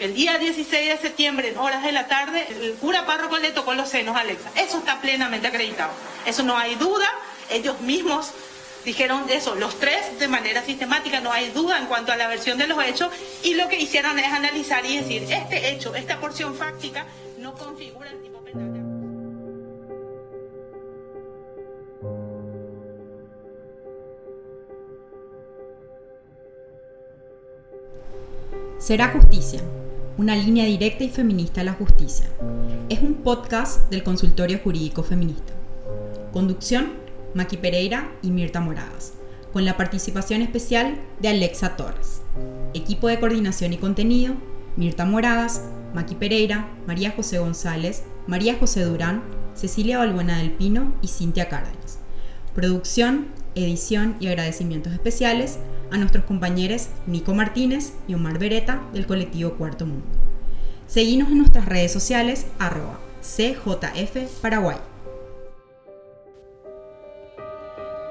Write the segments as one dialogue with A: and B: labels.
A: El día 16 de septiembre, en horas de la tarde, el cura párroco le tocó los senos a Alexa. Eso está plenamente acreditado. Eso no hay duda. Ellos mismos dijeron eso, los tres de manera sistemática, no hay duda en cuanto a la versión de los hechos. Y lo que hicieron es analizar y decir, este hecho, esta porción fáctica, no configura el tipo penal de
B: Será justicia, una línea directa y feminista a la justicia. Es un podcast del Consultorio Jurídico Feminista. Conducción, Maki Pereira y Mirta Moradas, con la participación especial de Alexa Torres. Equipo de coordinación y contenido, Mirta Moradas, Maki Pereira, María José González, María José Durán, Cecilia Balbuena del Pino y Cintia Cárdenas. Producción, edición y agradecimientos especiales a nuestros compañeros Nico Martínez y Omar Beretta del colectivo Cuarto Mundo. Seguimos en nuestras redes sociales arroba CJF Paraguay.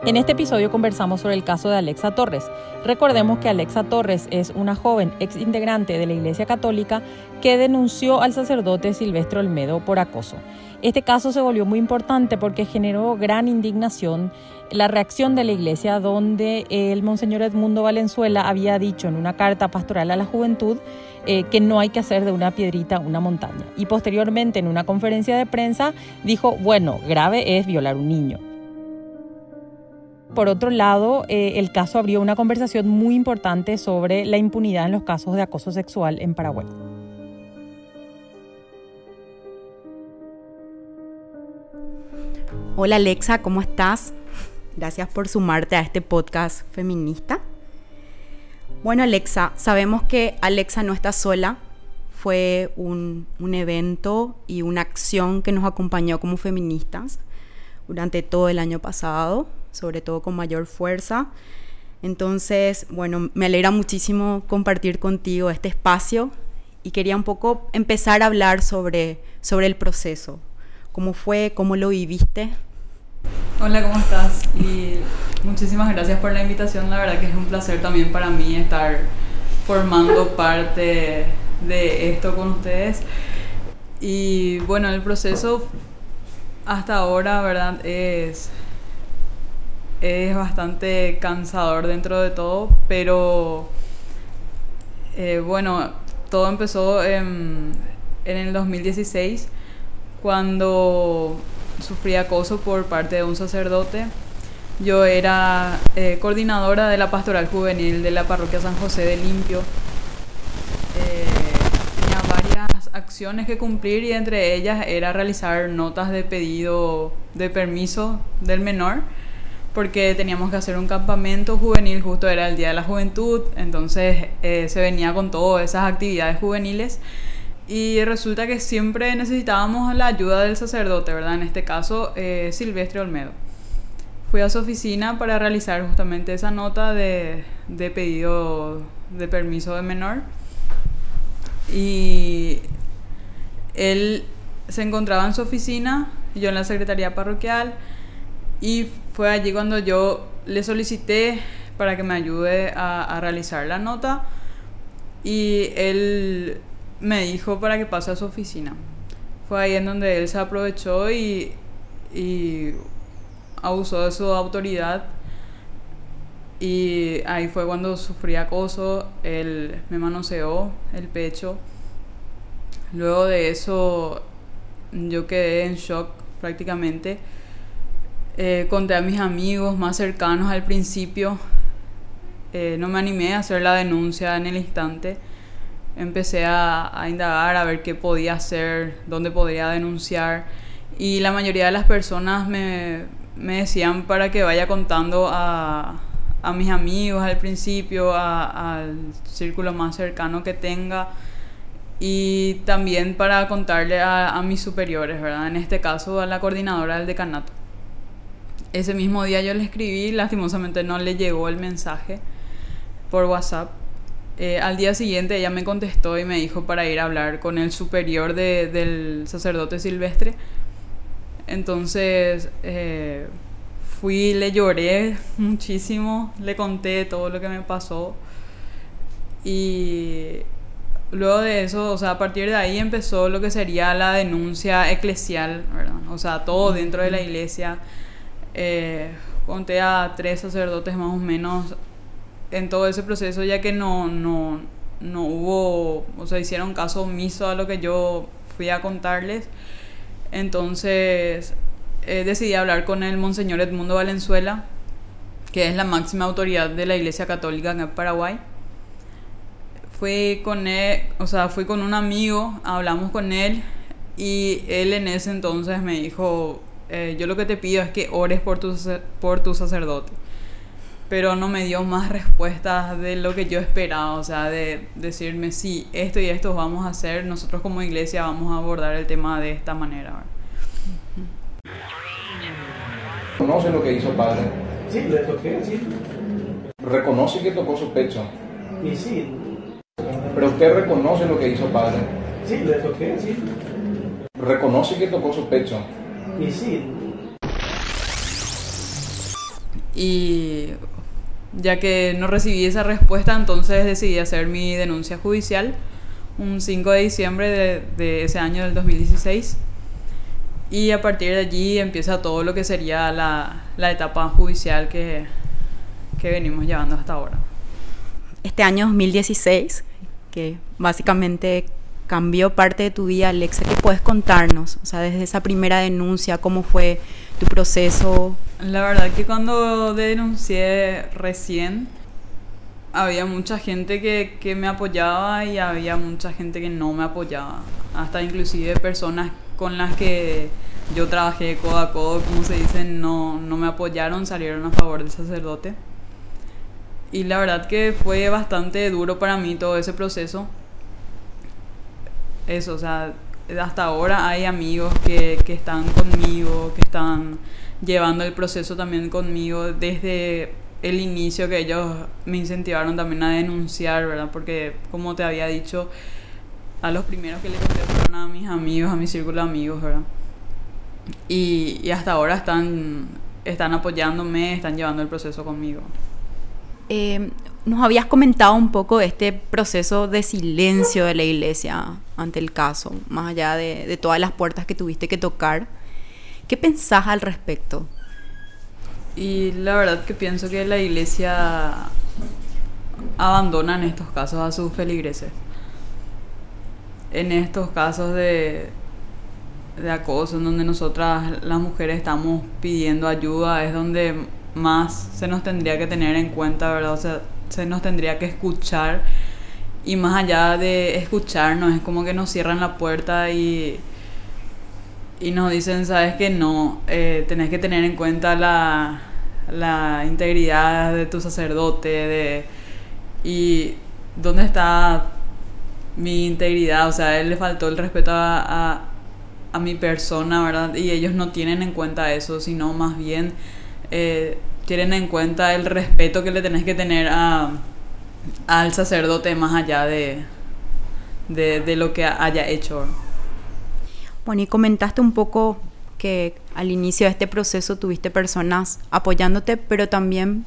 C: En este episodio conversamos sobre el caso de Alexa Torres. Recordemos que Alexa Torres es una joven ex integrante de la Iglesia Católica que denunció al sacerdote Silvestre Olmedo por acoso. Este caso se volvió muy importante porque generó gran indignación la reacción de la iglesia donde el monseñor Edmundo Valenzuela había dicho en una carta pastoral a la juventud eh, que no hay que hacer de una piedrita una montaña. Y posteriormente en una conferencia de prensa dijo, bueno, grave es violar un niño. Por otro lado, eh, el caso abrió una conversación muy importante sobre la impunidad en los casos de acoso sexual en Paraguay.
B: Hola Alexa, ¿cómo estás? Gracias por sumarte a este podcast feminista. Bueno, Alexa, sabemos que Alexa no está sola. Fue un, evento y una acción que nos acompañó como feministas durante todo el año pasado, sobre todo con mayor fuerza. Entonces, bueno, me alegra muchísimo compartir contigo este espacio y quería un poco empezar a hablar sobre, sobre el proceso. ¿Cómo fue? ¿Cómo lo viviste?
D: Hola, ¿cómo estás? Y muchísimas gracias por la invitación. La verdad que es un placer también para mí estar formando parte de esto con ustedes. Y bueno, el proceso hasta ahora, ¿verdad? Es, es bastante cansador dentro de todo, pero eh, bueno, todo empezó en, en el 2016 cuando sufrí acoso por parte de un sacerdote. Yo era eh, coordinadora de la pastoral juvenil de la parroquia San José de Limpio. Eh, tenía varias acciones que cumplir y entre ellas era realizar notas de pedido de permiso del menor porque teníamos que hacer un campamento juvenil, justo era el Día de la Juventud, entonces eh, se venía con todas esas actividades juveniles y resulta que siempre necesitábamos la ayuda del sacerdote, ¿verdad? En este caso, eh, Silvestre Olmedo. Fui a su oficina para realizar justamente esa nota de, de pedido de permiso de menor. Y él se encontraba en su oficina, yo en la secretaría parroquial, y fue allí cuando yo le solicité para que me ayude a, a realizar la nota. Y él me dijo para que pase a su oficina. Fue ahí en donde él se aprovechó y, y abusó de su autoridad. Y ahí fue cuando sufrí acoso, él me manoseó el pecho. Luego de eso yo quedé en shock prácticamente. Eh, conté a mis amigos más cercanos al principio. Eh, no me animé a hacer la denuncia en el instante empecé a, indagar, a ver qué podía hacer, dónde podría denunciar. Y la mayoría de las personas me, decían para que vaya contando a, mis amigos al principio, al círculo más cercano que tenga y también para contarle a, a, mis superiores, ¿verdad? En este caso a la coordinadora del decanato. Ese mismo día yo le escribí, lastimosamente no le llegó el mensaje por WhatsApp, eh, al día siguiente ella me contestó y me dijo para ir a hablar con el superior del sacerdote silvestre. Entonces eh, fui, le lloré muchísimo, le conté todo lo que me pasó y luego de eso, o sea, a partir de ahí empezó lo que sería la denuncia eclesial, ¿verdad? O sea, todo dentro de la iglesia. Eh, conté a tres sacerdotes más o menos en todo ese proceso, ya que no, no, no hubo, o sea, hicieron caso omiso a lo que yo fui a contarles. Entonces eh, decidí hablar con el Monseñor Edmundo Valenzuela, que es la máxima autoridad de la Iglesia Católica en Paraguay. Fui con él, o sea, fui con un amigo, hablamos con él y él en ese entonces me dijo, eh, yo lo que te pido es que ores por tu, por tu sacerdote. Pero no me dio más respuestas de lo que yo esperaba, o sea, de decirme, sí, esto y esto vamos a hacer, nosotros como iglesia vamos a abordar el tema de esta manera.
E: ¿Conoce lo que hizo padre?
F: Sí, le toqué, sí.
E: ¿Reconoce que tocó su pecho?
F: Y sí,
E: Pero usted reconoce lo que hizo padre.
F: sí, le toqué, sí.
E: ¿Reconoce que tocó su pecho?
F: Y sí,
D: Y ya que no recibí esa respuesta, entonces decidí hacer mi denuncia judicial un 5 de diciembre de, de ese año del 2016. Y a partir de allí empieza todo lo que sería la, la etapa judicial que, que venimos llevando hasta ahora.
B: Este año 2016, que básicamente cambió parte de tu vida, Alexa, ¿qué puedes contarnos? O sea, desde esa primera denuncia, ¿cómo fue tu proceso?
D: La verdad que cuando denuncié recién, había mucha gente que, que me apoyaba y había mucha gente que no me apoyaba. Hasta inclusive personas con las que yo trabajé codo a codo, como se dice, no, no me apoyaron, salieron a favor del sacerdote. Y la verdad que fue bastante duro para mí todo ese proceso. Eso, o sea, hasta ahora hay amigos que, que están conmigo, que están llevando el proceso también conmigo desde el inicio que ellos me incentivaron también a denunciar, ¿verdad? Porque como te había dicho, a los primeros que le conté fueron a mis amigos, a mi círculo de amigos, ¿verdad? Y, y hasta ahora están, están apoyándome, están llevando el proceso conmigo.
B: Eh, nos habías comentado un poco este proceso de silencio de la iglesia ante el caso, más allá de, de todas las puertas que tuviste que tocar. ¿Qué pensás al respecto?
D: Y la verdad que pienso que la iglesia abandona en estos casos a sus feligreses. En estos casos de, de acoso, en donde nosotras las mujeres estamos pidiendo ayuda, es donde más se nos tendría que tener en cuenta, ¿verdad? O sea, se nos tendría que escuchar y más allá de escucharnos, es como que nos cierran la puerta y, y nos dicen, sabes que no, eh, tenés que tener en cuenta la, la integridad de tu sacerdote, de, y dónde está mi integridad, o sea, él le faltó el respeto a, a, a mi persona, ¿verdad? Y ellos no tienen en cuenta eso, sino más bien eh, tienen en cuenta el respeto que le tenés que tener a, al sacerdote más allá de, de, de lo que haya hecho.
B: Bueno, y comentaste un poco que al inicio de este proceso tuviste personas apoyándote, pero también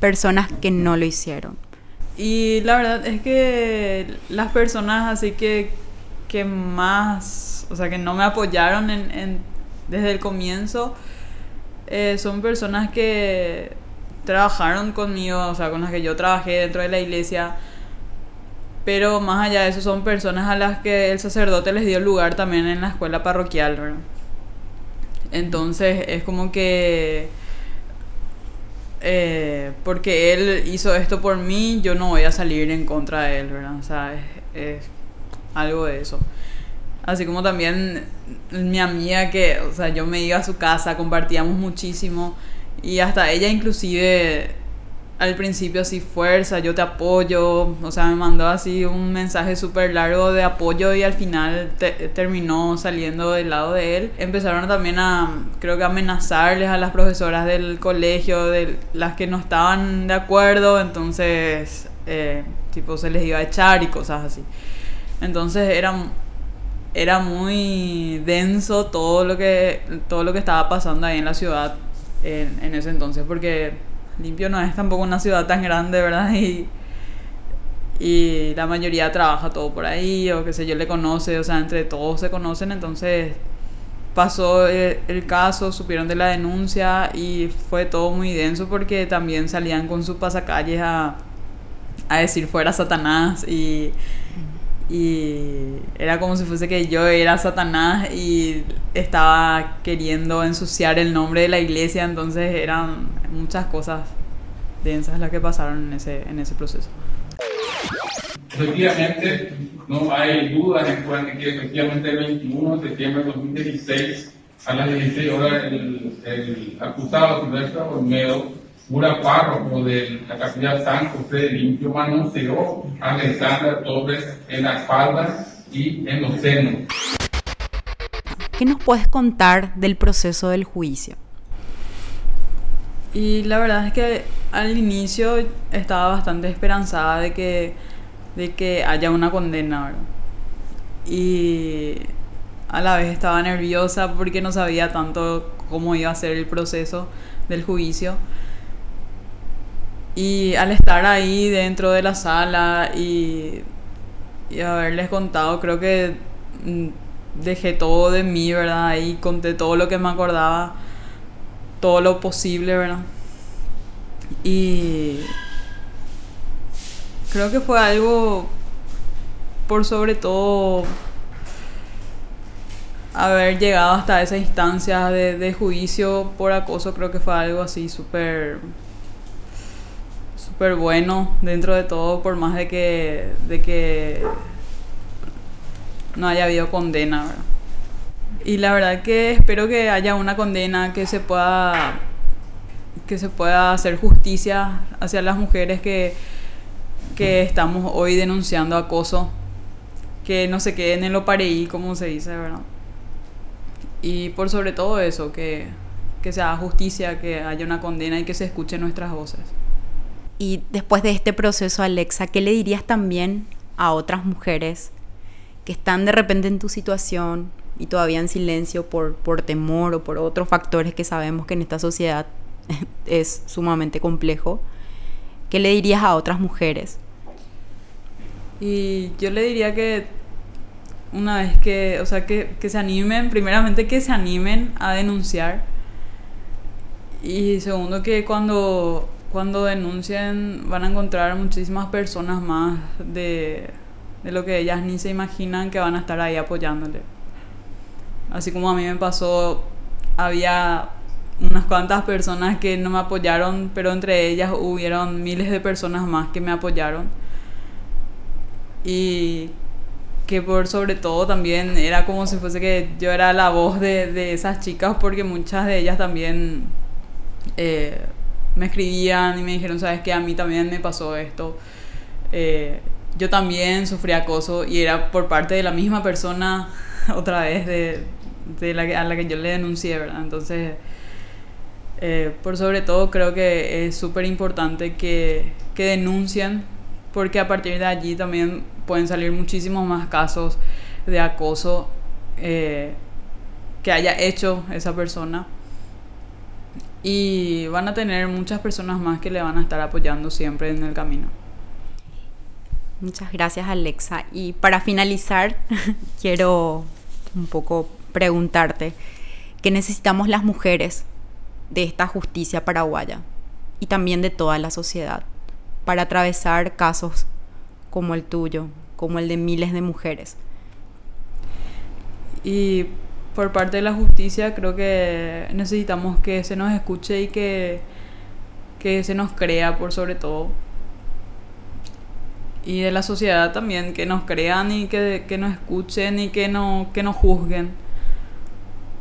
B: personas que no lo hicieron.
D: Y la verdad es que las personas así que, que más, o sea, que no me apoyaron en, en- desde el comienzo, eh, son personas que trabajaron conmigo, o sea, con las que yo trabajé dentro de la iglesia, pero más allá de eso son personas a las que el sacerdote les dio lugar también en la escuela parroquial, ¿verdad? Entonces es como que eh, porque él hizo esto por mí, yo no voy a salir en contra de él, ¿verdad? O sea, es, es algo de eso. Así como también mi amiga que, o sea, yo me iba a su casa, compartíamos muchísimo y hasta ella inclusive al principio así fuerza, yo te apoyo, o sea, me mandó así un mensaje súper largo de apoyo y al final te- terminó saliendo del lado de él. Empezaron también a, creo que amenazarles a las profesoras del colegio, de las que no estaban de acuerdo, entonces, eh, tipo, se les iba a echar y cosas así. Entonces era, era muy denso todo lo que, todo lo que estaba pasando ahí en la ciudad en, en ese entonces, porque Limpio no es tampoco una ciudad tan grande, ¿verdad? Y, y la mayoría trabaja todo por ahí o qué sé yo le conoce, o sea, entre todos se conocen, entonces pasó el, el caso, supieron de la denuncia y fue todo muy denso porque también salían con sus pasacalles a, a decir fuera Satanás y, y era como si fuese que yo era Satanás y estaba queriendo ensuciar el nombre de la iglesia, entonces eran muchas cosas densas las que pasaron en ese, en ese proceso.
G: Efectivamente, no hay dudas en cuanto que efectivamente el 21 de septiembre de 2016 a las 16 horas el, el acusado Silvestre Olmedo, cura párroco de la capilla San José de Limpio, manoseó a Alexandra Torres en la espalda y en los senos.
B: ¿Qué nos puedes contar del proceso del juicio?
D: Y la verdad es que al inicio estaba bastante esperanzada de que, de que haya una condena, ¿verdad? Y a la vez estaba nerviosa porque no sabía tanto cómo iba a ser el proceso del juicio. Y al estar ahí dentro de la sala y, y haberles contado, creo que mm, dejé todo de mí, ¿verdad? Y conté todo lo que me acordaba, todo lo posible, ¿verdad? Y creo que fue algo por sobre todo haber llegado hasta esa instancia de, de juicio por acoso, creo que fue algo así súper súper bueno dentro de todo, por más de que, de que no haya habido condena, ¿verdad? Y la verdad que espero que haya una condena que se pueda que se pueda hacer justicia hacia las mujeres que, que estamos hoy denunciando acoso, que no se queden en lo pareí, como se dice, ¿verdad? Y por sobre todo eso, que, que se haga justicia, que haya una condena y que se escuchen nuestras voces.
B: Y después de este proceso, Alexa, ¿qué le dirías también a otras mujeres que están de repente en tu situación y todavía en silencio por, por temor o por otros factores que sabemos que en esta sociedad es sumamente complejo? ¿Qué le dirías a otras mujeres?
D: Y yo le diría que una vez que, o sea, que, que se animen, primeramente que se animen a denunciar. Y segundo que cuando, cuando denuncien van a encontrar muchísimas personas más de, de lo que ellas ni se imaginan que van a estar ahí apoyándole. Así como a mí me pasó, había unas cuantas personas que no me apoyaron, pero entre ellas hubieron miles de personas más que me apoyaron. Y que por sobre todo también era como si fuese que yo era la voz de, de esas chicas porque muchas de ellas también eh, me escribían y me dijeron, sabes que a mí también me pasó esto. Eh, yo también sufrí acoso y era por parte de la misma persona otra vez de, de la que, a la que yo le denuncié, ¿verdad? Entonces, eh, por sobre todo creo que es súper importante que, que denuncien porque a partir de allí también pueden salir muchísimos más casos de acoso eh, que haya hecho esa persona y van a tener muchas personas más que le van a estar apoyando siempre en el camino.
B: Muchas gracias Alexa. Y para finalizar, quiero un poco preguntarte, ¿qué necesitamos las mujeres de esta justicia paraguaya y también de toda la sociedad para atravesar casos como el tuyo, como el de miles de mujeres?
D: Y por parte de la justicia creo que necesitamos que se nos escuche y que, que se nos crea por sobre todo. Y de la sociedad también, que nos crean y que, que nos escuchen y que, no, que nos juzguen.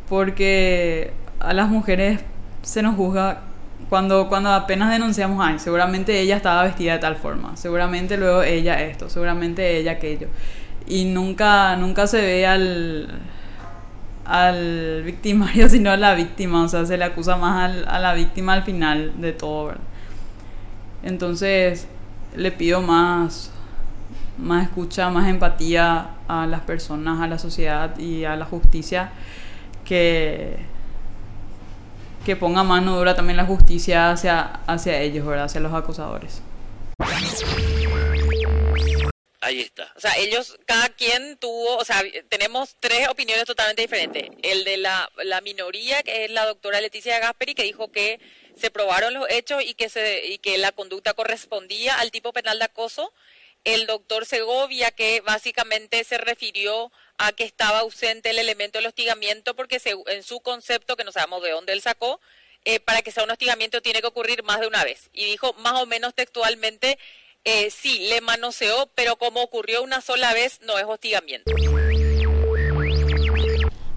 D: Porque a las mujeres se nos juzga cuando, cuando apenas denunciamos, ay, seguramente ella estaba vestida de tal forma, seguramente luego ella esto, seguramente ella aquello. Y nunca, nunca se ve al, al victimario, sino a la víctima, o sea, se le acusa más al, a la víctima al final de todo, ¿verdad? Entonces, le pido más, más escucha, más empatía a las personas, a la sociedad y a la justicia que, que ponga mano dura también la justicia hacia, hacia ellos, ¿verdad? hacia los acusadores.
H: Ahí está.
C: O sea, ellos, cada quien tuvo, o sea, tenemos tres opiniones totalmente diferentes. El de la, minoría, que es la doctora Leticia Gasperi, que dijo que se probaron los hechos y que, se, y que la conducta correspondía al tipo penal de acoso. El doctor Segovia, que básicamente se refirió a que estaba ausente el elemento del hostigamiento, porque se, en su concepto, que no sabemos de dónde él sacó, eh, para que sea un hostigamiento tiene que ocurrir más de una vez. Y dijo más o menos textualmente, eh, sí, le manoseó, pero como ocurrió una sola vez, no es hostigamiento.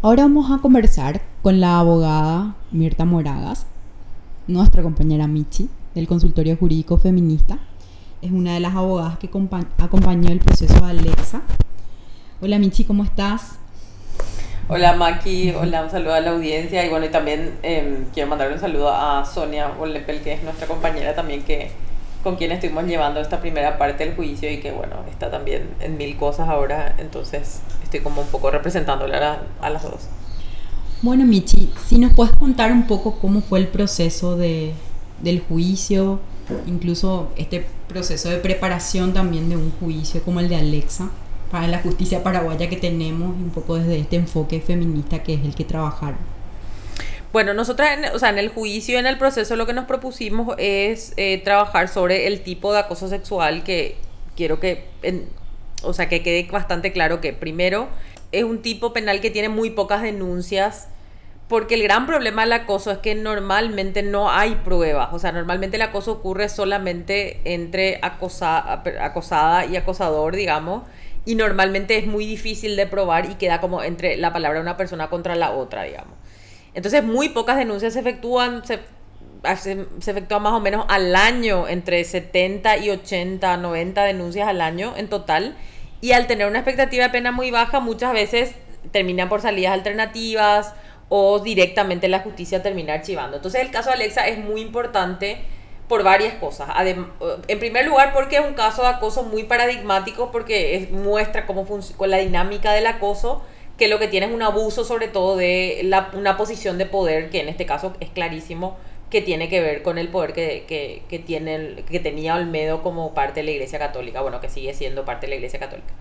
B: Ahora vamos a conversar con la abogada Mirta Moragas, nuestra compañera Michi, del consultorio jurídico feminista. Es una de las abogadas que acompañó el proceso de Alexa. Hola Michi, ¿cómo estás?
C: Hola Maki, hola, un saludo a la audiencia y bueno, y también eh, quiero mandar un saludo a Sonia Olepel, que es nuestra compañera también que con quien estuvimos llevando esta primera parte del juicio y que bueno, está también en mil cosas ahora, entonces estoy como un poco representándole a, a las dos.
B: Bueno, Michi, si nos puedes contar un poco cómo fue el proceso de, del juicio, incluso este proceso de preparación también de un juicio como el de Alexa para la justicia paraguaya que tenemos, un poco desde este enfoque feminista que es el que trabajaron.
C: Bueno, nosotras, en, o sea, en el juicio, en el proceso, lo que nos propusimos es eh, trabajar sobre el tipo de acoso sexual que quiero que, o sea, que quede bastante claro que primero es un tipo penal que tiene muy pocas denuncias porque el gran problema del acoso es que normalmente no hay pruebas, o sea, normalmente el acoso ocurre solamente entre acosa, acosada y acosador, digamos, y normalmente es muy difícil de probar y queda como entre la palabra de una persona contra la otra, digamos. Entonces, muy pocas denuncias se efectúan, se, se efectúan más o menos al año, entre 70 y 80, 90 denuncias al año en total, y al tener una expectativa de pena muy baja, muchas veces terminan por salidas alternativas o directamente la justicia termina archivando. Entonces el caso de Alexa es muy importante por varias cosas. en primer lugar, porque es un caso de acoso muy paradigmático, porque muestra cómo con la dinámica del acoso, que lo que tiene es un abuso sobre todo de una posición de poder, que en este caso es clarísimo que tiene que ver con el poder que, que, que, tiene, que tenía Olmedo como parte de la Iglesia Católica, bueno, que sigue siendo parte de la Iglesia Católica.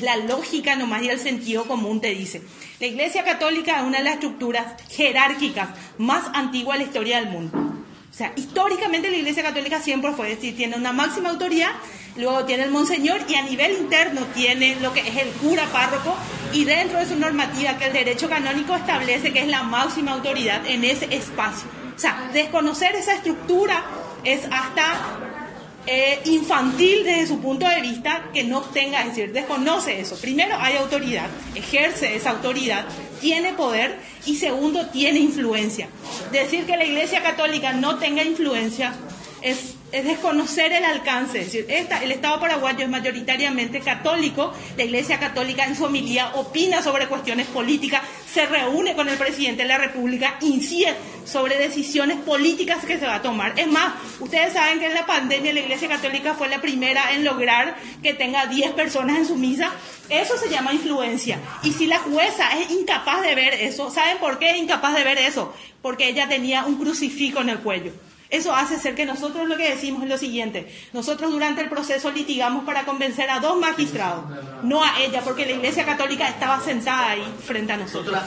A: La lógica nomás y el sentido común te dice. La Iglesia Católica es una de las estructuras jerárquicas más antiguas de la historia del mundo. O sea, históricamente la Iglesia Católica siempre fue decir, tiene una máxima autoridad, luego tiene el monseñor y a nivel interno tiene lo que es el cura párroco y dentro de su normativa que el derecho canónico establece que es la máxima autoridad en ese espacio. O sea, desconocer esa estructura es hasta eh, infantil desde su punto de vista que no tenga, es decir, desconoce eso. Primero, hay autoridad, ejerce esa autoridad, tiene poder y segundo, tiene influencia. Decir que la Iglesia Católica no tenga influencia es es desconocer el alcance. El Estado paraguayo es mayoritariamente católico, la Iglesia Católica en su homilía opina sobre cuestiones políticas, se reúne con el presidente de la República, incide sobre decisiones políticas que se va a tomar. Es más, ustedes saben que en la pandemia la Iglesia Católica fue la primera en lograr que tenga 10 personas en su misa. Eso se llama influencia. Y si la jueza es incapaz de ver eso, ¿saben por qué es incapaz de ver eso? Porque ella tenía un crucifijo en el cuello. Eso hace ser que nosotros lo que decimos es lo siguiente. Nosotros durante el proceso litigamos para convencer a dos magistrados, no a ella, porque la Iglesia Católica estaba sentada ahí frente a nosotros.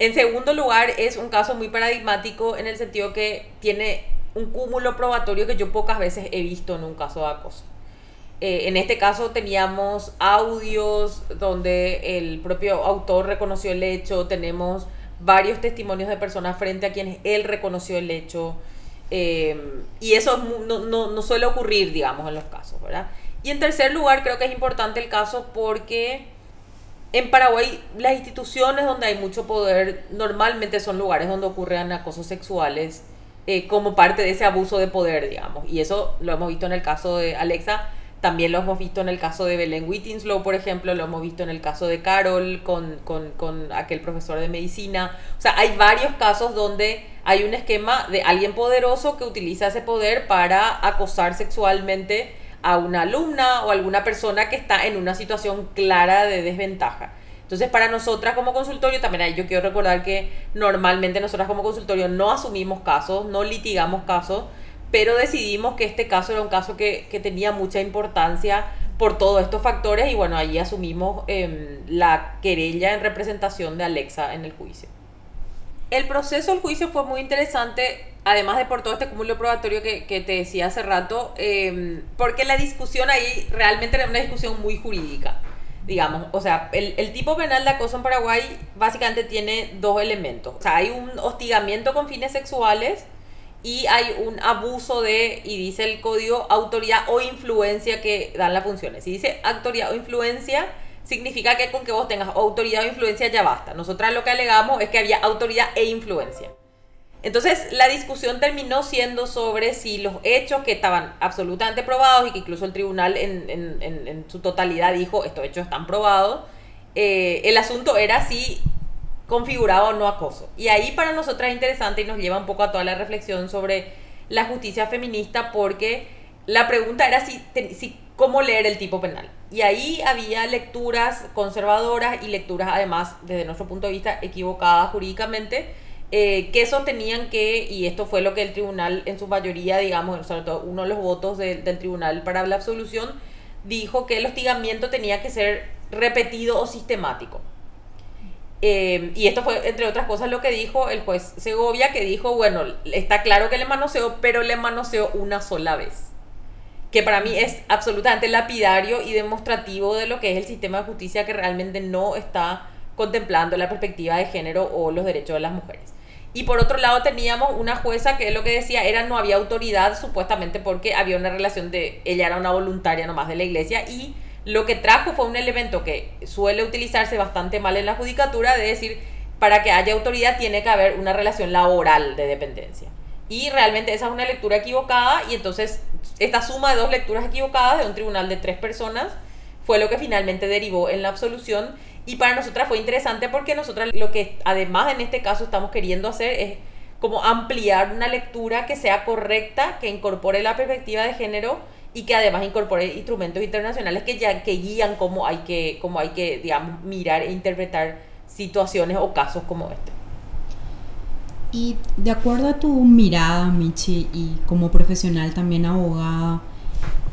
C: En segundo lugar, es un caso muy paradigmático en el sentido que tiene un cúmulo probatorio que yo pocas veces he visto en un caso de acoso. Eh, en este caso teníamos audios donde el propio autor reconoció el hecho, tenemos varios testimonios de personas frente a quienes él reconoció el hecho. Eh, y eso no, no, no, suele ocurrir, digamos, en los casos, ¿verdad? Y en tercer lugar, creo que es importante el caso porque en Paraguay las instituciones donde hay mucho poder normalmente son lugares donde ocurren acosos sexuales eh, como parte de ese abuso de poder, digamos. Y eso lo hemos visto en el caso de Alexa también lo hemos visto en el caso de Belén Whittinslow, por ejemplo, lo hemos visto en el caso de Carol con, con, aquel profesor de medicina. O sea, hay varios casos donde hay un esquema de alguien poderoso que utiliza ese poder para acosar sexualmente a una alumna o alguna persona que está en una situación clara de desventaja. Entonces, para nosotras como consultorio, también yo quiero recordar que normalmente nosotras como consultorio no asumimos casos, no litigamos casos, pero decidimos que este caso era un caso que, que tenía mucha importancia por todos estos factores y bueno, ahí asumimos eh, la querella en representación de Alexa en el juicio. El proceso del juicio fue muy interesante, además de por todo este cúmulo probatorio que, que te decía hace rato, eh, porque la discusión ahí realmente era una discusión muy jurídica, digamos. O sea, el, el tipo penal de acoso en Paraguay básicamente tiene dos elementos. O sea, hay un hostigamiento con fines sexuales y hay un abuso de, y dice el código, autoridad o influencia que dan las funciones. Si dice autoridad o influencia, significa que con que vos tengas autoridad o influencia ya basta. Nosotras lo que alegamos es que había autoridad e influencia. Entonces la discusión terminó siendo sobre si los hechos que estaban absolutamente probados y que incluso el tribunal en, en, en, su totalidad dijo estos hechos están probados, eh, el asunto era si configuraba o no acoso. Y ahí para nosotras es interesante y nos lleva un poco a toda la reflexión sobre la justicia feminista porque la pregunta era si, si cómo leer el tipo penal. Y ahí había lecturas conservadoras y lecturas además desde nuestro punto de vista equivocadas jurídicamente eh, que sostenían que, y esto fue lo que el tribunal en su mayoría, digamos, sobre todo uno de los votos de, del tribunal para la absolución, dijo que el hostigamiento tenía que ser repetido o sistemático. Eh, y esto fue, entre otras cosas, lo que dijo el juez Segovia, que dijo, bueno, está claro que le manoseó, pero le manoseó una sola vez. Que para mí es absolutamente lapidario y demostrativo de lo que es el sistema de justicia que realmente no está contemplando la perspectiva de género o los derechos de las mujeres. Y por otro lado teníamos una jueza que lo que decía era no había autoridad supuestamente porque había una relación de, ella era una voluntaria nomás de la iglesia y lo que trajo fue un elemento que suele utilizarse bastante mal en la judicatura de decir, para que haya autoridad tiene que haber una relación laboral de dependencia. Y realmente esa es una lectura equivocada y entonces esta suma de dos lecturas equivocadas de un tribunal de tres personas fue lo que finalmente derivó en la absolución y para nosotras fue interesante porque nosotras lo que además en este caso estamos queriendo hacer es como ampliar una lectura que sea correcta, que incorpore la perspectiva de género y que además incorpore instrumentos internacionales que ya que guían cómo hay que cómo hay que digamos mirar e interpretar situaciones o casos como este.
B: Y de acuerdo a tu mirada, Michi, y como profesional también abogada,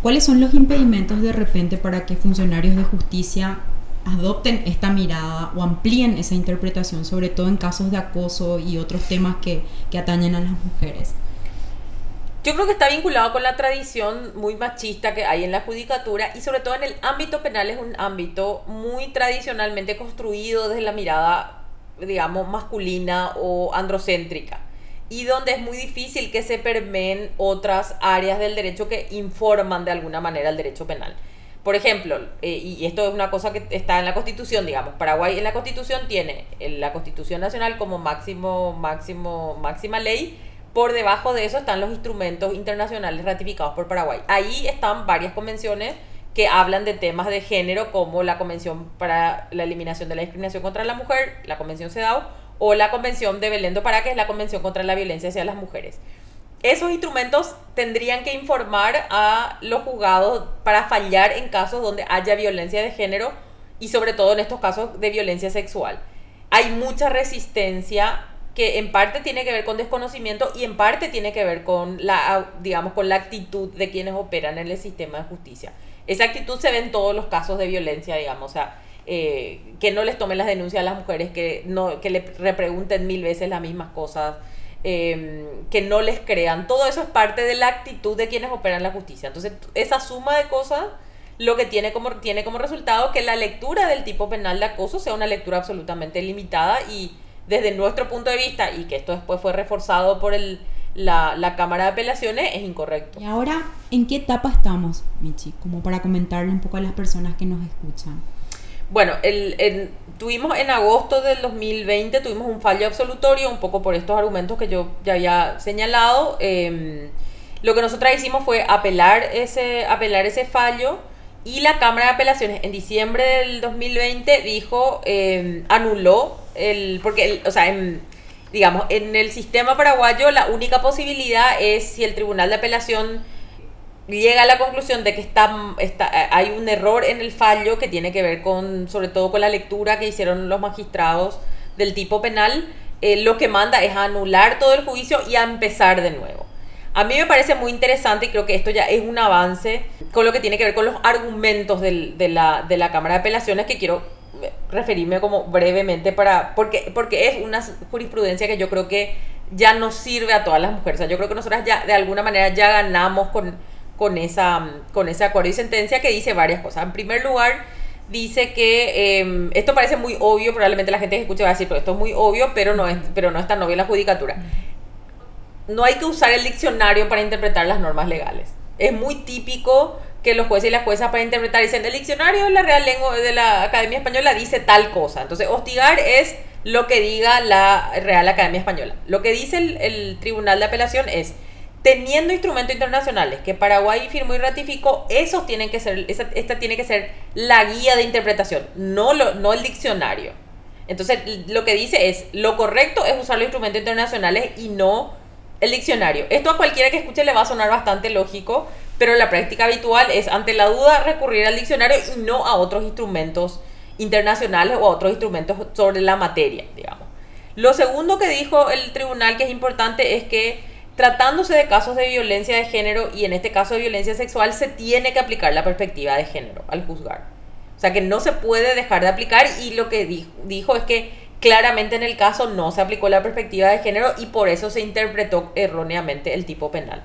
B: ¿cuáles son los impedimentos de repente para que funcionarios de justicia adopten esta mirada o amplíen esa interpretación, sobre todo en casos de acoso y otros temas que, que atañen a las mujeres?
C: Yo creo que está vinculado con la tradición muy machista que hay en la judicatura y sobre todo en el ámbito penal es un ámbito muy tradicionalmente construido desde la mirada, digamos, masculina o androcéntrica y donde es muy difícil que se permeen otras áreas del derecho que informan de alguna manera el derecho penal. Por ejemplo, eh, y esto es una cosa que está en la Constitución, digamos, Paraguay en la Constitución tiene la Constitución Nacional como máximo, máximo, máxima ley, por debajo de eso están los instrumentos internacionales ratificados por Paraguay. Ahí están varias convenciones que hablan de temas de género, como la Convención para la Eliminación de la Discriminación contra la Mujer, la Convención CEDAW, o la Convención de Belén do Pará, que es la Convención contra la Violencia hacia las Mujeres. Esos instrumentos tendrían que informar a los juzgados para fallar en casos donde haya violencia de género y sobre todo en estos casos de violencia sexual. Hay mucha resistencia que en parte tiene que ver con desconocimiento y en parte tiene que ver con la, digamos, con la actitud de quienes operan en el sistema de justicia. Esa actitud se ve en todos los casos de violencia, digamos, o sea, eh, que no les tomen las denuncias a las mujeres, que, no, que le repregunten mil veces las mismas cosas, eh, que no les crean. Todo eso es parte de la actitud de quienes operan la justicia. Entonces, esa suma de cosas lo que tiene como, tiene como resultado que la lectura del tipo penal de acoso sea una lectura absolutamente limitada y desde nuestro punto de vista, y que esto después fue reforzado por el, la, la, Cámara de Apelaciones, es incorrecto.
B: Y ahora, ¿en qué etapa estamos, Michi? Como para comentarle un poco a las personas que nos escuchan.
C: Bueno, el, el, tuvimos en agosto del 2020, tuvimos un fallo absolutorio, un poco por estos argumentos que yo ya había señalado. Eh, lo que nosotros hicimos fue apelar ese, apelar ese fallo y la Cámara de Apelaciones en diciembre del 2020 dijo, eh, anuló el, porque, el, o sea, digamos, en el sistema paraguayo la única posibilidad es si el Tribunal de Apelación llega a la conclusión de que está, está, hay un error en el fallo que tiene que ver con, sobre todo con la lectura que hicieron los magistrados del tipo penal, eh, lo que manda es anular todo el juicio y a empezar de nuevo. A mí me parece muy interesante y creo que esto ya es un avance con lo que tiene que ver con los argumentos del- de, la, de la Cámara de Apelaciones que quiero referirme como brevemente para porque porque es una jurisprudencia que yo creo que ya nos sirve a todas las mujeres. O sea, yo creo que nosotras ya de alguna manera ya ganamos con, con, esa, con ese acuerdo y sentencia que dice varias cosas. En primer lugar, dice que eh, esto parece muy obvio, probablemente la gente que escuche va a decir, pero esto es muy obvio, pero no es, pero no es tan obvio la judicatura. No hay que usar el diccionario para interpretar las normas legales. Es muy típico que los jueces y las juezas para interpretar dicen el diccionario de la Real Lengua de la Academia Española dice tal cosa. Entonces, hostigar es lo que diga la Real Academia Española. Lo que dice el, Tribunal de Apelación es teniendo instrumentos internacionales que Paraguay firmó y ratificó, esos tienen que ser, esta tiene que ser la guía de interpretación, no, lo, no el diccionario. Entonces, lo que dice es, lo correcto es usar los instrumentos internacionales y no el diccionario. Esto a cualquiera que escuche le va a sonar bastante lógico, pero la práctica habitual es, ante la duda, recurrir al diccionario y no a otros instrumentos internacionales o a otros instrumentos sobre la materia, digamos. Lo segundo que dijo el tribunal que es importante es que tratándose de casos de violencia de género y en este caso de violencia sexual se tiene que aplicar la perspectiva de género al juzgar. O sea que no se puede dejar de aplicar y lo que dijo, dijo es que claramente en el caso no se aplicó la perspectiva de género y por eso se interpretó erróneamente el tipo penal.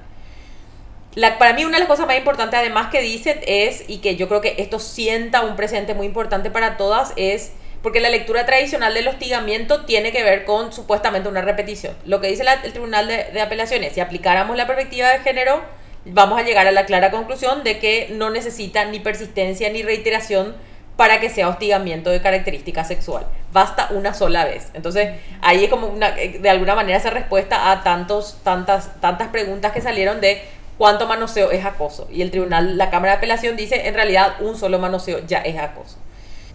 C: Para mí una de las cosas más importantes además que dice es, y que yo creo que esto sienta un presente muy importante para todas, es porque la lectura tradicional del hostigamiento tiene que ver con supuestamente una repetición. Lo que dice el Tribunal de, de Apelaciones, si aplicáramos la perspectiva de género, vamos a llegar a la clara conclusión de que no necesita ni persistencia ni reiteración para que sea hostigamiento de característica sexual. Basta una sola vez. Entonces, ahí es como una, de alguna manera esa respuesta a tantos, tantas, tantas preguntas que salieron de cuánto manoseo es acoso. Y el tribunal, la Cámara de Apelación dice, en realidad, un solo manoseo ya es acoso.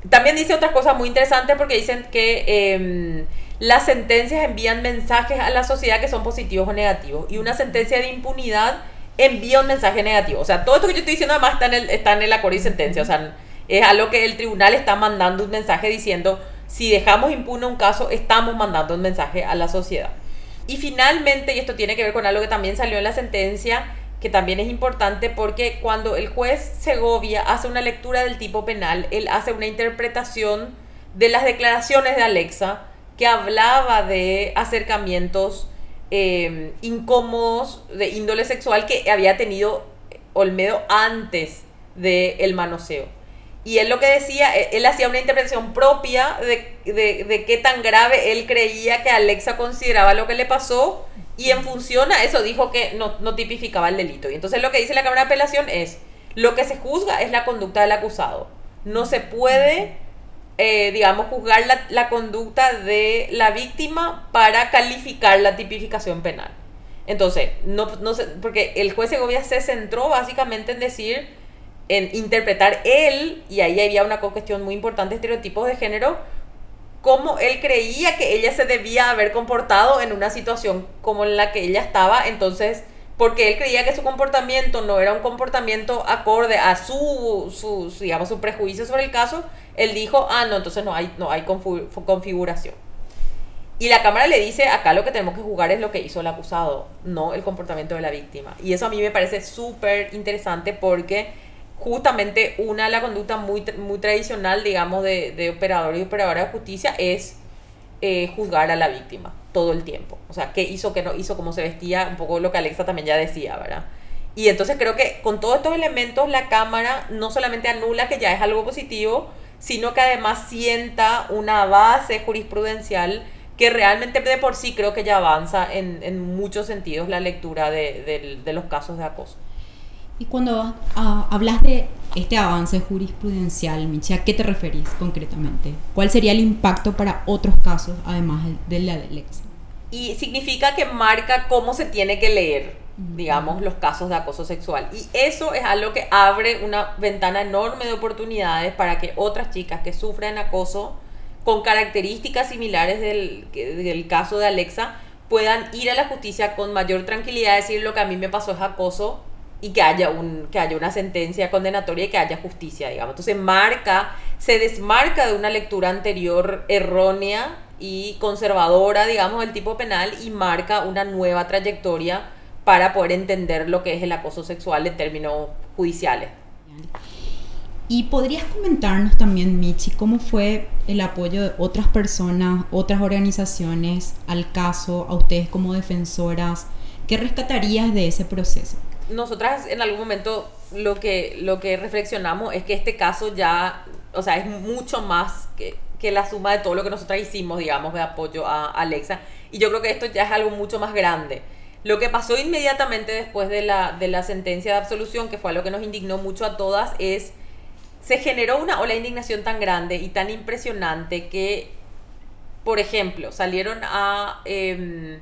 C: También dice otras cosas muy interesantes porque dicen que eh, las sentencias envían mensajes a la sociedad que son positivos o negativos. Y una sentencia de impunidad envía un mensaje negativo. O sea, todo esto que yo estoy diciendo además está en el, está en el acuerdo y sentencia. O sea, es algo que el tribunal está mandando un mensaje diciendo, si dejamos impune un caso, estamos mandando un mensaje a la sociedad. Y finalmente, y esto tiene que ver con algo que también salió en la sentencia, que también es importante porque cuando el juez Segovia hace una lectura del tipo penal, él hace una interpretación de las declaraciones de Alexa que hablaba de acercamientos eh, incómodos de índole sexual que había tenido Olmedo antes del el manoseo. Y él lo que decía, él hacía una interpretación propia de, de, de, qué tan grave él creía que Alexa consideraba lo que le pasó y en función a eso dijo que no, tipificaba el delito. Y entonces lo que dice la Cámara de Apelación es, lo que se juzga es la conducta del acusado. No se puede, eh, digamos, juzgar la, la, conducta de la víctima para calificar la tipificación penal. Entonces, no, no se, porque el juez Segovia se centró básicamente en decir, en interpretar él, y ahí había una cuestión muy importante, estereotipos de género, cómo él creía que ella se debía haber comportado en una situación como en la que ella estaba, entonces, porque él creía que su comportamiento no era un comportamiento acorde a su, digamos, su prejuicio sobre el caso, él dijo, ah, no, entonces no hay, no hay configuración. Y la Cámara le dice, acá lo que tenemos que jugar es lo que hizo el acusado, no el comportamiento de la víctima. Y eso a mí me parece súper interesante porque justamente una la conducta muy, muy tradicional, digamos, de, de operador y operadora de justicia es eh, juzgar a la víctima todo el tiempo. O sea, qué hizo, qué no hizo, cómo se vestía, un poco lo que Alexa también ya decía, ¿verdad? Y entonces creo que con todos estos elementos la Cámara no solamente anula que ya es algo positivo, sino que además sienta una base jurisprudencial que realmente de por sí creo que ya avanza en, en muchos sentidos la lectura de, de, de los casos de acoso.
B: Y cuando uh, hablas de este avance jurisprudencial, Michi, ¿a qué te referís concretamente? ¿Cuál sería el impacto para otros casos, además de la de Alexa?
C: Y significa que marca cómo se tiene que leer, digamos, los casos de acoso sexual. Y eso es algo que abre una ventana enorme de oportunidades para que otras chicas que sufren acoso con características similares del, del caso de Alexa puedan ir a la justicia con mayor tranquilidad, decir lo que a mí me pasó es acoso y que haya, un, que haya una sentencia condenatoria y que haya justicia, digamos. Entonces marca, se desmarca de una lectura anterior errónea y conservadora, digamos, del tipo penal y marca una nueva trayectoria para poder entender lo que es el acoso sexual en términos judiciales.
B: Y podrías comentarnos también, Michi, cómo fue el apoyo de otras personas, otras organizaciones al caso, a ustedes como defensoras. ¿Qué rescatarías de ese proceso?
C: Nosotras en algún momento lo que, lo que reflexionamos es que este caso ya, o sea, es mucho más que, que la suma de todo lo que nosotras hicimos, digamos, de apoyo a Alexa. Y yo creo que esto ya es algo mucho más grande. Lo que pasó inmediatamente después de la, de la sentencia de absolución, que fue lo que nos indignó mucho a todas, es se generó una ola de indignación tan grande y tan impresionante que, por ejemplo, salieron a, em,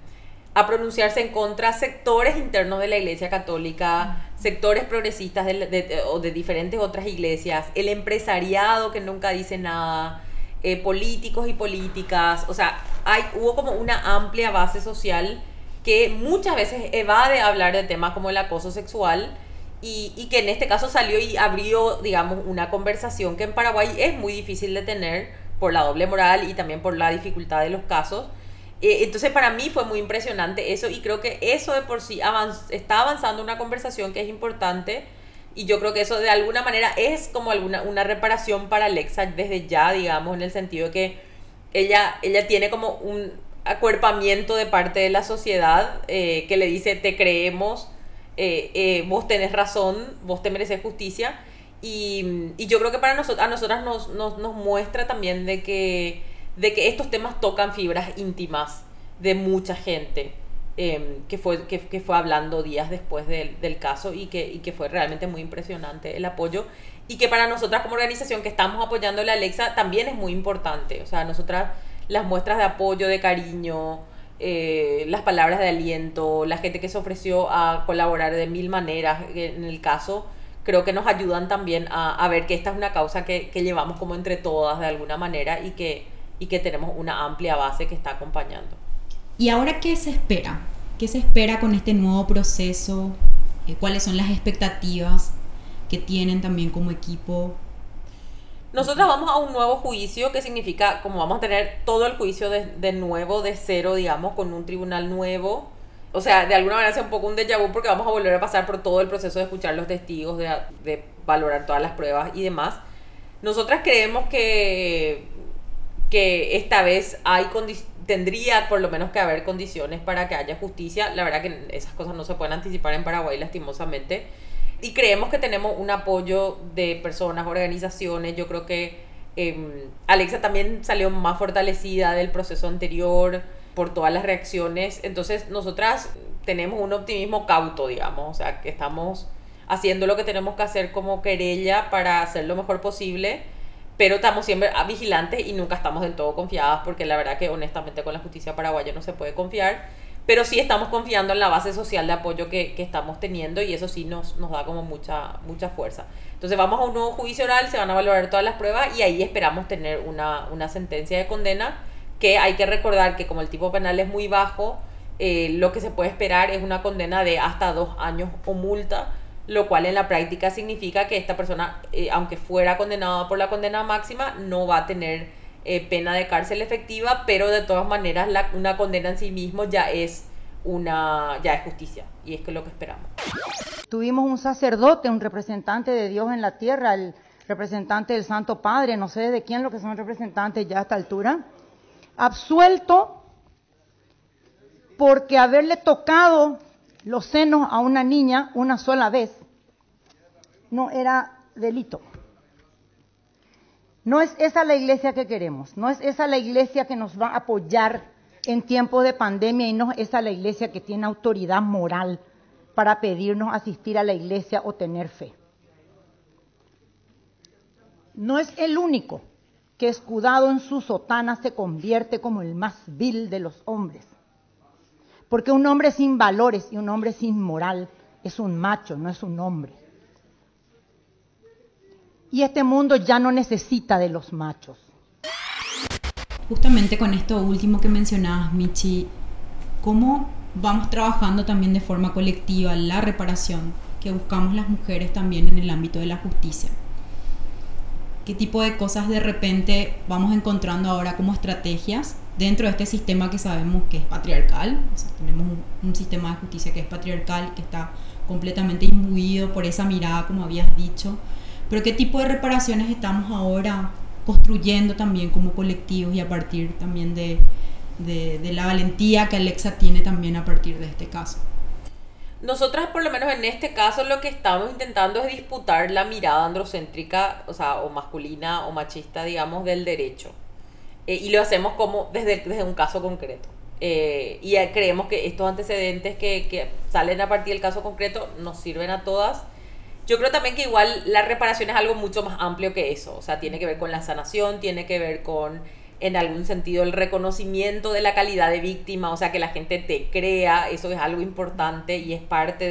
C: a pronunciarse en contra sectores internos de la Iglesia Católica, sectores progresistas de, o de diferentes otras iglesias, el empresariado que nunca dice nada, eh, políticos y políticas, o sea, hay, hubo como una amplia base social que muchas veces evade hablar de temas como el acoso sexual y, que en este caso salió y abrió, digamos, una conversación que en Paraguay es muy difícil de tener por la doble moral y también por la dificultad de los casos. Eh, entonces para mí fue muy impresionante eso y creo que eso de por sí está avanzando una conversación que es importante y yo creo que eso de alguna manera es como alguna una reparación para Alexa desde ya, digamos, en el sentido de que ella, ella tiene como un acuerpamiento de parte de la sociedad eh, que le dice te creemos, eh, eh, vos tenés razón, vos te mereces justicia. Y, y yo creo que para nosotros, a nosotras nos, nos, nos, muestra también de que, de que estos temas tocan fibras íntimas de mucha gente em, que, fue, que, que, fue hablando días después del, del caso y que, y que fue realmente muy impresionante el apoyo. Y que para nosotras como organización que estamos apoyando a Alexa también es muy importante. O sea, nosotras las muestras de apoyo, de cariño, eh, las palabras de aliento, la gente que se ofreció a colaborar de mil maneras en el caso, creo que nos ayudan también a, ver que esta es una causa que, llevamos como entre todas de alguna manera y que, y que tenemos una amplia base que está acompañando.
B: ¿Y ahora qué se espera? ¿Qué se espera con este nuevo proceso? Eh, ¿Cuáles son las expectativas que tienen también como equipo
C: nosotros vamos a un nuevo juicio, que significa como vamos a tener todo el juicio de, de, nuevo, de cero, digamos, con un tribunal nuevo. O sea, de alguna manera es un poco un déjà vu porque vamos a volver a pasar por todo el proceso de escuchar los testigos, de, de valorar todas las pruebas y demás. Nosotras creemos que, que esta vez hay tendría por lo menos que haber condiciones para que haya justicia. La verdad que esas cosas no se pueden anticipar en Paraguay lastimosamente y creemos que tenemos un apoyo de personas, organizaciones. Yo creo que em, Alexa también salió más fortalecida del proceso anterior por todas las reacciones. Entonces, nosotras tenemos un optimismo cauto, digamos, o sea, que estamos haciendo lo que tenemos que hacer como querella para hacer lo mejor posible, pero estamos siempre vigilantes y nunca estamos del todo confiadas porque la verdad que honestamente con la justicia paraguaya no se puede confiar pero sí estamos confiando en la base social de apoyo que, que estamos teniendo y eso sí nos, nos da como mucha, mucha fuerza. Entonces vamos a un nuevo juicio oral, se van a valorar todas las pruebas y ahí esperamos tener una, una sentencia de condena que hay que recordar que como el tipo penal es muy bajo, eh, lo que se puede esperar es una condena de hasta dos años o multa, lo cual en la práctica significa que esta persona, eh, aunque fuera condenada por la condena máxima, no va a tener eh, pena de cárcel efectiva, pero de todas maneras la, una condena en sí mismo ya es una ya es justicia y es que lo que esperamos.
H: Tuvimos un sacerdote, un representante de Dios en la tierra, el representante del Santo Padre, no sé de quién lo que son representantes ya a esta altura, absuelto porque haberle tocado los senos a una niña una sola vez no era delito. No es esa la iglesia que queremos, no es esa la iglesia que nos va a apoyar en tiempos de pandemia y no es esa la iglesia que tiene autoridad moral para pedirnos asistir a la iglesia o tener fe. No es el único que escudado en su sotana se convierte como el más vil de los hombres. Porque un hombre sin valores y un hombre sin moral es un macho, no es un hombre. Y este mundo ya no necesita de los machos.
B: Justamente con esto último que mencionabas, Michi, ¿cómo vamos trabajando también de forma colectiva la reparación que buscamos las mujeres también en el ámbito de la justicia? ¿Qué tipo de cosas de repente vamos encontrando ahora como estrategias dentro de este sistema que sabemos que es patriarcal, tenemos un, un sistema de justicia que es patriarcal, que está completamente imbuido por esa mirada, como habías dicho, pero qué tipo de reparaciones estamos ahora construyendo también como colectivos y a partir también de, de, la valentía que Alexa tiene también a partir de este caso.
C: Nosotras, por lo menos en este caso, lo que estamos intentando es disputar la mirada androcéntrica, o sea, o masculina o machista, digamos, del derecho. Eh, y lo hacemos como desde, desde un caso concreto. Eh, y creemos que estos antecedentes que, que, salen a partir del caso concreto nos sirven a todas. Yo creo también que igual la reparación es algo mucho más amplio que eso. O sea, tiene que ver con la sanación, tiene que ver con en algún sentido el reconocimiento de la calidad de víctima, o sea, que la gente te crea, eso es algo importante y es parte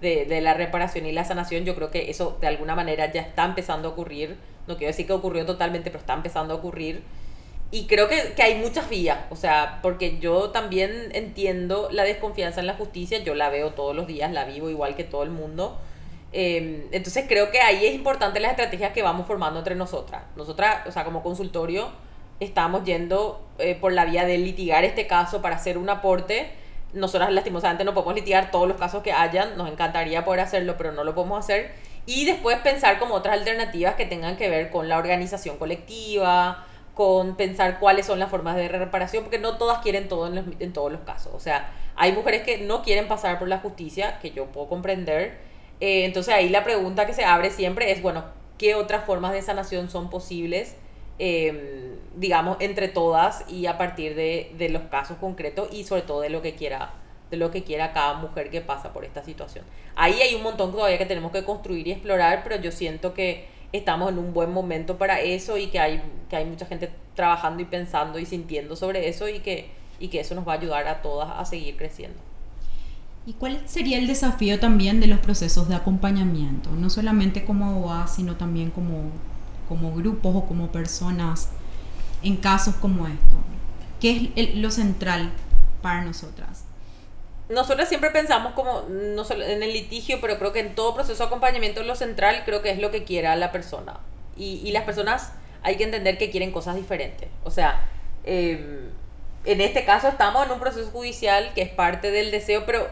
C: de, de, la reparación y la sanación. Yo creo que eso de alguna manera ya está empezando a ocurrir. No quiero decir que ocurrió totalmente, pero está empezando a ocurrir. Y creo que, que hay muchas vías, o sea, porque yo también entiendo la desconfianza en la justicia, yo la veo todos los días, la vivo igual que todo el mundo. Eh, entonces creo que ahí es importante las estrategias que vamos formando entre nosotras. Nosotras, o sea, como consultorio, estamos yendo eh, por la vía de litigar este caso para hacer un aporte. Nosotras lastimosamente no podemos litigar todos los casos que hayan, nos encantaría poder hacerlo, pero no lo podemos hacer. Y después pensar como otras alternativas que tengan que ver con la organización colectiva, con pensar cuáles son las formas de reparación, porque no todas quieren todo en, los, en todos los casos. O sea, hay mujeres que no quieren pasar por la justicia, que yo puedo comprender. Eh, entonces ahí la pregunta que se abre siempre es, bueno, ¿qué otras formas de sanación son posibles? Eh, digamos, entre todas y a partir de, de, los casos concretos y sobre todo de lo que quiera de lo que quiera cada mujer que pasa por esta situación. Ahí hay un montón todavía que tenemos que construir y explorar, pero yo siento que estamos en un buen momento para eso y que hay, que hay mucha gente trabajando y pensando y sintiendo sobre eso y que, y que eso nos va a ayudar a todas a seguir creciendo.
B: ¿Y cuál sería el desafío también de los procesos de acompañamiento? No solamente como abogadas, sino también como, como grupos o como personas en casos como esto. ¿Qué es el, lo central para nosotras?
C: nosotros siempre pensamos como, no solo en el litigio, pero creo que en todo proceso de acompañamiento lo central creo que es lo que quiera la persona. Y, y las personas hay que entender que quieren cosas diferentes. O sea, eh, en este caso estamos en un proceso judicial que es parte del deseo, pero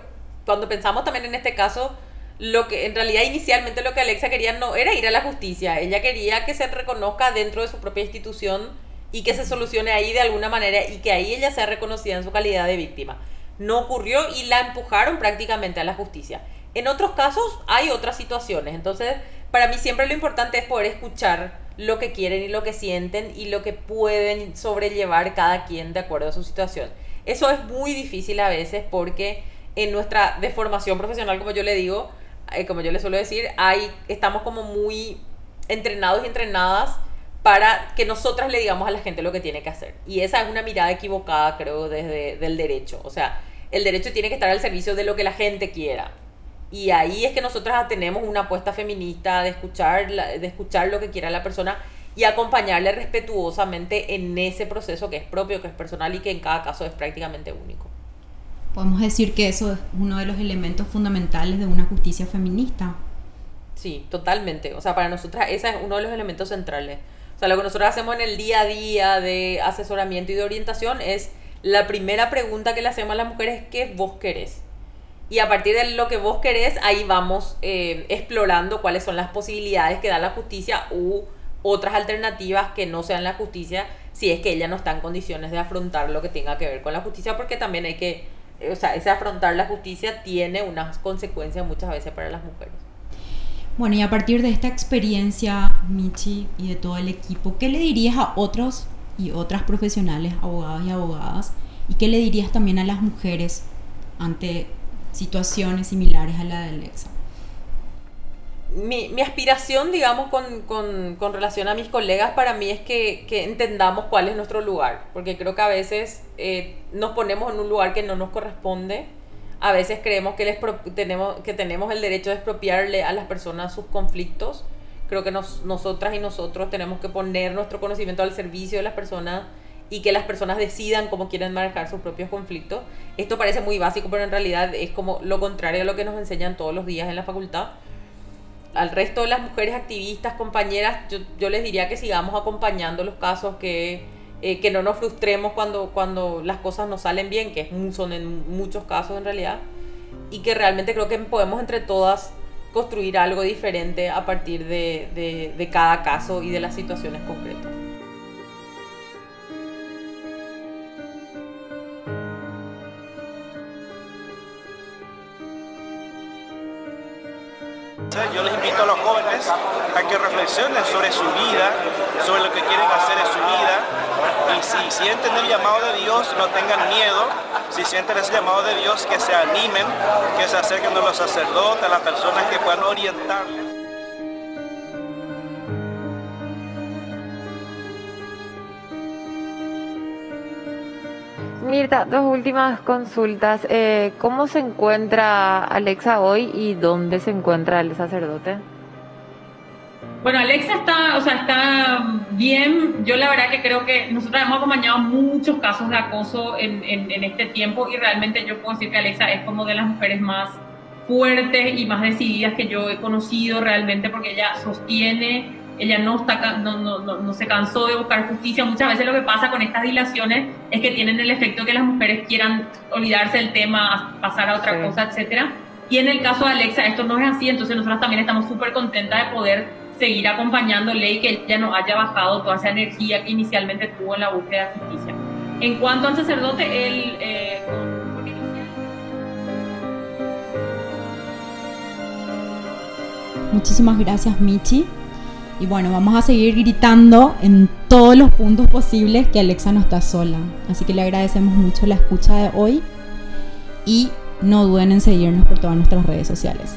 C: cuando pensamos también en este caso, lo que en realidad inicialmente lo que Alexa quería no era ir a la justicia, ella quería que se reconozca dentro de su propia institución y que se solucione ahí de alguna manera y que ahí ella sea reconocida en su calidad de víctima no ocurrió y la empujaron prácticamente a la justicia. En otros casos hay otras situaciones, entonces para mí siempre lo importante es poder escuchar lo que quieren y lo que sienten y lo que pueden sobrellevar cada quien de acuerdo a su situación. Eso es muy difícil a veces porque en nuestra deformación profesional, como yo le digo, eh, como yo le suelo decir, hay, estamos como muy entrenados y entrenadas para que nosotras le digamos a la gente lo que tiene que hacer. Y esa es una mirada equivocada, creo, desde el derecho. O sea, el derecho tiene que estar al servicio de lo que la gente quiera. Y ahí es que nosotras tenemos una apuesta feminista de escuchar, de escuchar lo que quiera la persona y acompañarle respetuosamente en ese proceso que es propio, que es personal y que en cada caso es prácticamente único.
B: Podemos decir que eso es uno de los elementos fundamentales de una justicia feminista.
C: Sí, totalmente. O sea, para nosotras ese es uno de los elementos centrales. O sea, lo que nosotros hacemos en el día a día de asesoramiento y de orientación es la primera pregunta que le hacemos a las mujeres es ¿qué vos querés? Y a partir de lo que vos querés, ahí vamos eh, explorando cuáles son las posibilidades que da la justicia u otras alternativas que no sean la justicia si es que ella no está en condiciones de afrontar lo que tenga que ver con la justicia, porque también hay que, o sea, ese afrontar la justicia tiene unas consecuencias muchas veces para las mujeres.
B: Bueno, y a partir de esta experiencia, Michi, y de todo el equipo, ¿qué le dirías a otros y otras profesionales, abogados y abogadas? ¿Y qué le dirías también a las mujeres ante situaciones similares a la de Alexa?
C: Mi, mi aspiración, digamos, con, con, con, relación a mis colegas, para mí es que, que, entendamos cuál es nuestro lugar, porque creo que a veces eh, nos ponemos en un lugar que no nos corresponde, a veces creemos que, les tenemos, que tenemos el derecho de expropiarle a las personas sus conflictos, creo que nos, nosotras y nosotros tenemos que poner nuestro conocimiento al servicio de las personas y que las personas decidan cómo quieren manejar sus propios conflictos. Esto parece muy básico, pero en realidad es como lo contrario a lo que nos enseñan todos los días en la facultad. Al resto de las mujeres activistas, compañeras, yo, yo les diría que sigamos acompañando los casos que, eh, que no nos frustremos cuando, cuando las cosas nos salen bien, que son en muchos casos en realidad, y que realmente creo que podemos entre todas construir algo diferente a partir de, de cada caso y de las situaciones concretas.
I: Yo les invito a los jóvenes a que reflexionen sobre su vida, sobre lo que quieren hacer en su vida. Y si sienten el llamado de Dios, no tengan miedo. Si sienten ese llamado de Dios, que se animen, que se acerquen a los sacerdotes, a las personas que puedan orientarles.
J: Mirta, dos últimas consultas. Eh, ¿Cómo se encuentra Alexa hoy y dónde se encuentra el sacerdote?
K: Bueno, Alexa está, o sea, está bien. Yo la verdad que creo que nosotros hemos acompañado muchos casos de acoso en, en este tiempo y realmente yo puedo decir que Alexa es como de las mujeres más fuertes y más decididas que yo he conocido realmente porque ella sostiene ella no, está, no, no, no, se cansó de buscar justicia. Muchas veces lo que pasa con estas dilaciones es que tienen el efecto que las mujeres quieran olvidarse del tema, pasar a otra cosa, etcétera. Y en el caso de Alexa esto no es así, entonces nosotros también estamos súper contentas de poder seguir acompañándole y que ella no haya bajado toda esa energía que inicialmente tuvo en la búsqueda de justicia. En cuanto al sacerdote, él... Eh,
B: Muchísimas gracias, Michi. Y bueno, vamos a seguir gritando en todos los puntos posibles que Alexa no está sola. Así que le agradecemos mucho la escucha de hoy y no duden en seguirnos por todas nuestras redes sociales.